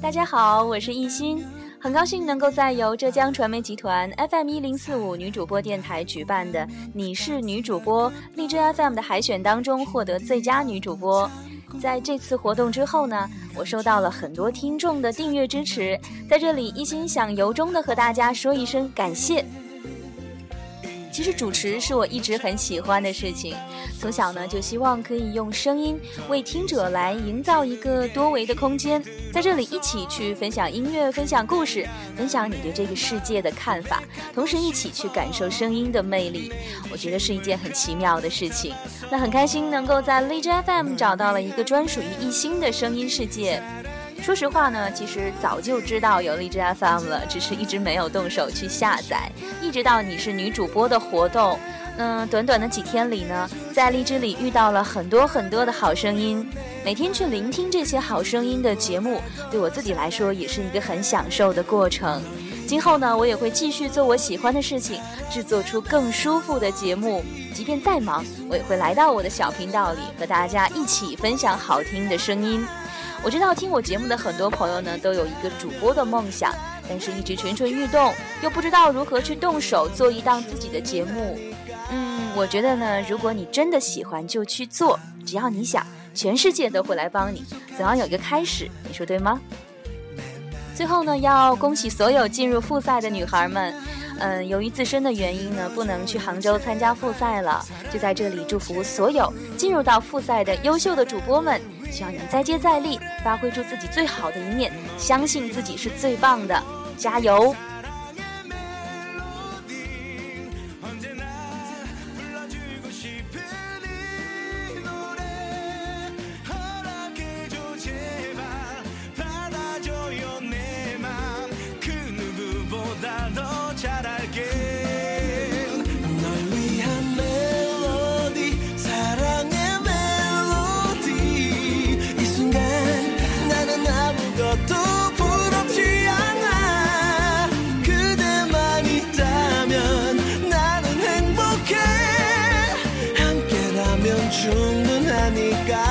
大家好，我是艺欣，很高兴能够在由浙江传媒集团 FM 一零四五女主播电台举办的“你是女主播”荔枝 FM 的海选当中获得最佳女主播。在这次活动之后呢，我收到了很多听众的订阅支持，在这里一心想由衷的和大家说一声感谢。其实主持是我一直很喜欢的事情，从小呢就希望可以用声音为听者来营造一个多维的空间，在这里一起去分享音乐、分享故事、分享你对这个世界的看法，同时一起去感受声音的魅力，我觉得是一件很奇妙的事情。那很开心能够在荔枝 FM 找到了一个专属于一心的声音世界。说实话呢，其实早就知道有荔枝 FM 了，只是一直没有动手去下载。一直到你是女主播的活动，嗯，短短的几天里呢，在荔枝里遇到了很多很多的好声音，每天去聆听这些好声音的节目，对我自己来说也是一个很享受的过程。今后呢，我也会继续做我喜欢的事情，制作出更舒服的节目。即便再忙，我也会来到我的小频道里，和大家一起分享好听的声音。我知道听我节目的很多朋友呢，都有一个主播的梦想，但是一直蠢蠢欲动，又不知道如何去动手做一档自己的节目。嗯，我觉得呢，如果你真的喜欢，就去做，只要你想，全世界都会来帮你。总要有一个开始，你说对吗？最后呢，要恭喜所有进入复赛的女孩们。嗯，由于自身的原因呢，不能去杭州参加复赛了，就在这里祝福所有进入到复赛的优秀的主播们。希望你们再接再厉，发挥出自己最好的一面，相信自己是最棒的，加油！mecánica.